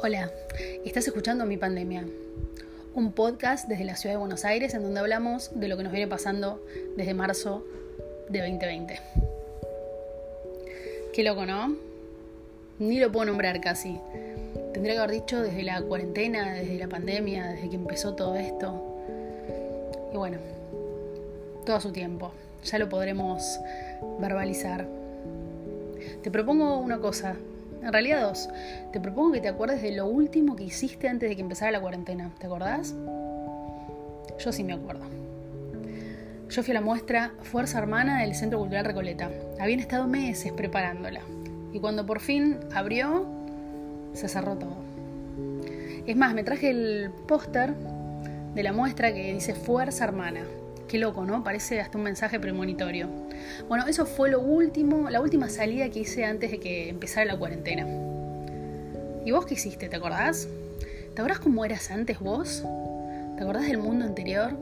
Hola, estás escuchando Mi Pandemia, un podcast desde la ciudad de Buenos Aires en donde hablamos de lo que nos viene pasando desde marzo de 2020. Qué loco, ¿no? Ni lo puedo nombrar casi. Tendría que haber dicho desde la cuarentena, desde la pandemia, desde que empezó todo esto. Y bueno, todo a su tiempo. Ya lo podremos verbalizar. Te propongo una cosa, en realidad dos. Te propongo que te acuerdes de lo último que hiciste antes de que empezara la cuarentena. ¿Te acordás? Yo sí me acuerdo. Yo fui a la muestra Fuerza Hermana del Centro Cultural Recoleta. Habían estado meses preparándola. Y cuando por fin abrió, se cerró todo. Es más, me traje el póster de la muestra que dice Fuerza Hermana. Qué loco, ¿no? Parece hasta un mensaje premonitorio. Bueno, eso fue lo último, la última salida que hice antes de que empezara la cuarentena. ¿Y vos qué hiciste? ¿Te acordás? ¿Te acordás cómo eras antes vos? ¿Te acordás del mundo anterior?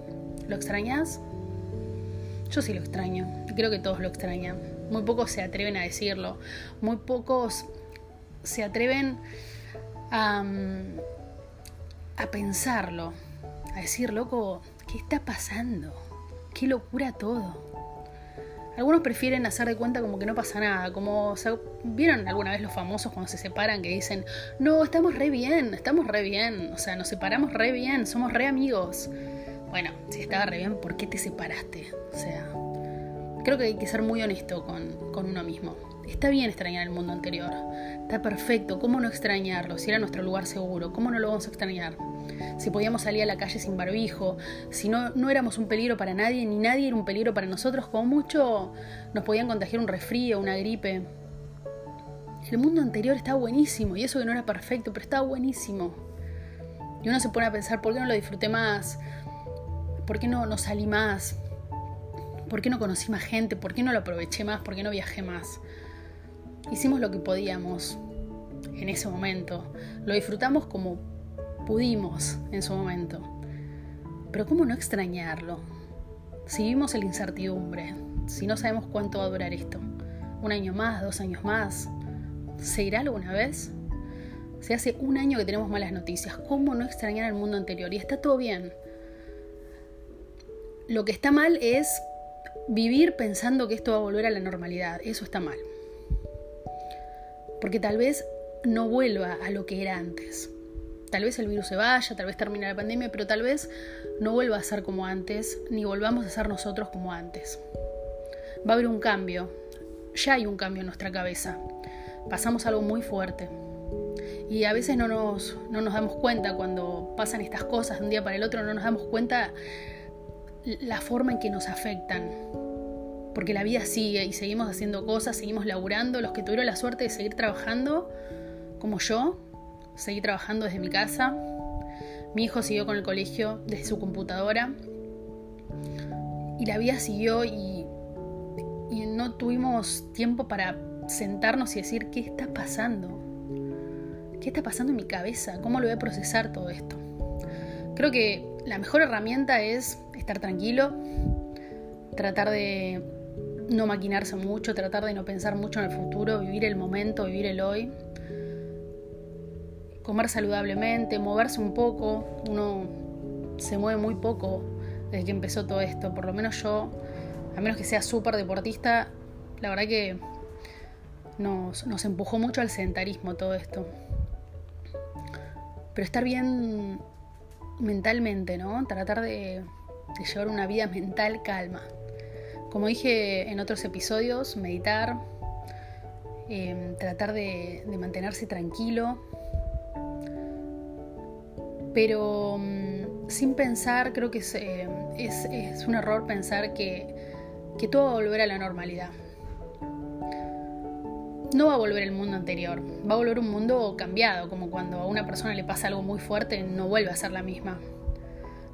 ¿Lo extrañas? Yo sí lo extraño, creo que todos lo extrañan. Muy pocos se atreven a decirlo, muy pocos se atreven a, mm, a pensarlo, a decir, loco, ¿qué está pasando? Qué locura todo. Algunos prefieren hacer de cuenta como que no pasa nada, como vieron alguna vez los famosos cuando se separan que dicen, no, estamos re bien, estamos re bien, o sea, nos separamos re bien, somos re amigos. Bueno, si estaba re bien, ¿por qué te separaste? O sea, creo que hay que ser muy honesto con, con uno mismo. Está bien extrañar el mundo anterior, está perfecto, ¿cómo no extrañarlo? Si era nuestro lugar seguro, ¿cómo no lo vamos a extrañar? si podíamos salir a la calle sin barbijo, si no, no éramos un peligro para nadie, ni nadie era un peligro para nosotros, como mucho nos podían contagiar un resfrío, una gripe. El mundo anterior estaba buenísimo, y eso que no era perfecto, pero estaba buenísimo. Y uno se pone a pensar, ¿por qué no lo disfruté más? ¿Por qué no, no salí más? ¿Por qué no conocí más gente? ¿Por qué no lo aproveché más? ¿Por qué no viajé más? Hicimos lo que podíamos en ese momento. Lo disfrutamos como pudimos en su momento. Pero ¿cómo no extrañarlo? Si vivimos en la incertidumbre, si no sabemos cuánto va a durar esto, un año más, dos años más, ¿se irá alguna vez? Si hace un año que tenemos malas noticias, ¿cómo no extrañar el mundo anterior? Y está todo bien. Lo que está mal es vivir pensando que esto va a volver a la normalidad. Eso está mal. Porque tal vez no vuelva a lo que era antes. Tal vez el virus se vaya, tal vez termine la pandemia, pero tal vez no vuelva a ser como antes, ni volvamos a ser nosotros como antes. Va a haber un cambio, ya hay un cambio en nuestra cabeza. Pasamos algo muy fuerte. Y a veces no nos, no nos damos cuenta cuando pasan estas cosas de un día para el otro, no nos damos cuenta la forma en que nos afectan. Porque la vida sigue y seguimos haciendo cosas, seguimos laburando. Los que tuvieron la suerte de seguir trabajando, como yo, seguí trabajando desde mi casa. Mi hijo siguió con el colegio desde su computadora. Y la vida siguió y, y no tuvimos tiempo para sentarnos y decir, ¿qué está pasando? ¿Qué está pasando en mi cabeza? ¿Cómo lo voy a procesar todo esto? Creo que la mejor herramienta es estar tranquilo, tratar de no maquinarse mucho, tratar de no pensar mucho en el futuro, vivir el momento, vivir el hoy comer saludablemente, moverse un poco. Uno se mueve muy poco desde que empezó todo esto. Por lo menos yo, a menos que sea súper deportista, la verdad que nos, nos, empujó mucho al sedentarismo todo esto. Pero estar bien mentalmente, ¿no? Tratar de, llevar una vida mental calma. Como dije en otros episodios, meditar, eh, tratar de, mantenerse tranquilo, pero mm, sin pensar, creo que eh, es, un error pensar que, que todo va a volver a la normalidad. No va a volver el mundo anterior, va a volver un mundo cambiado, como cuando a una persona le pasa algo muy fuerte, no vuelve a ser la misma.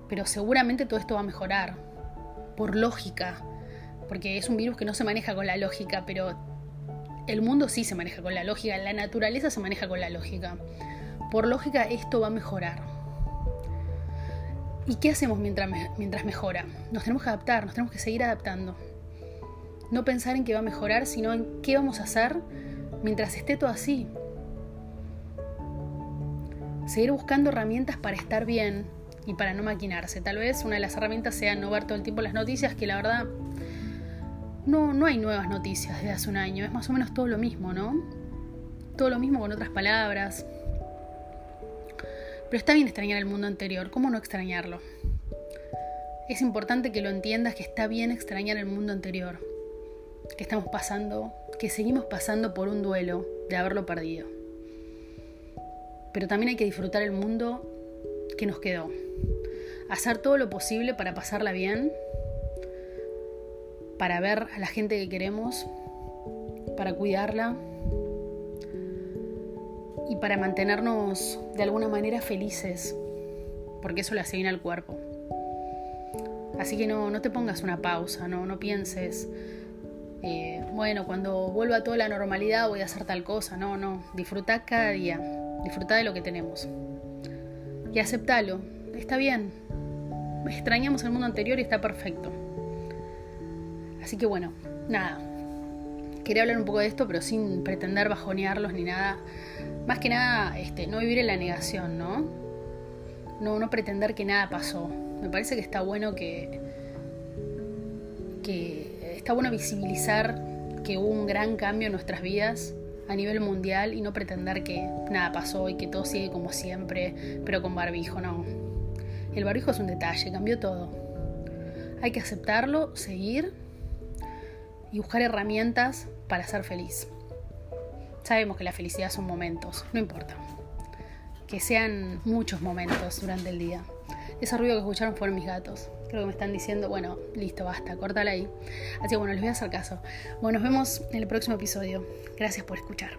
Pero seguramente todo esto va a mejorar, por lógica, porque es un virus que no se maneja con la lógica, pero el mundo sí se maneja con la lógica, la naturaleza se maneja con la lógica. Por lógica esto va a mejorar. ¿Y qué hacemos mientras, mientras mejora? Nos tenemos que adaptar, nos tenemos que seguir adaptando. No pensar en que va a mejorar, sino en qué vamos a hacer mientras esté todo así. seguir buscando herramientas para estar bien y para no maquinarse. Tal vez una de las herramientas sea no ver todo el tiempo las noticias, que la verdad no, no hay nuevas noticias desde hace un año, es más o menos todo lo mismo, ¿no? Todo lo mismo con otras palabras. Pero está bien extrañar el mundo anterior, ¿cómo no extrañarlo? Es importante que lo entiendas que está bien extrañar el mundo anterior, que estamos pasando, que seguimos pasando por un duelo de haberlo perdido. Pero también hay que disfrutar el mundo que nos quedó. Hacer todo lo posible para pasarla bien para ver a la gente que queremos, para cuidarla y para mantenernos de alguna manera felices, porque eso le bien al cuerpo. Así que no, no te pongas una pausa, no, no pienses, eh, bueno, cuando vuelva toda la normalidad voy a hacer tal cosa, no, no, disfruta cada día, disfruta de lo que tenemos. Y aceptalo, está bien, extrañamos el mundo anterior y está perfecto. Así que bueno, nada. Quería hablar un poco de esto, pero sin pretender bajonearlos ni nada. Más que nada, este, no vivir en la negación, ¿no? No, no pretender que nada pasó. Me parece que está bueno que. que está bueno visibilizar que hubo un gran cambio en nuestras vidas a nivel mundial y no pretender que nada pasó y que todo sigue como siempre, pero con barbijo, no. El barbijo es un detalle, cambió todo. Hay que aceptarlo, seguir y buscar herramientas para ser feliz. Sabemos que la felicidad son momentos, no importa. Que sean muchos momentos durante el día. Ese ruido que escucharon fueron mis gatos. Creo que me están diciendo, bueno, listo, basta, córtala ahí. Así que bueno, les voy a hacer caso. Bueno, nos vemos en el próximo episodio. Gracias por escuchar.